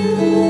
you.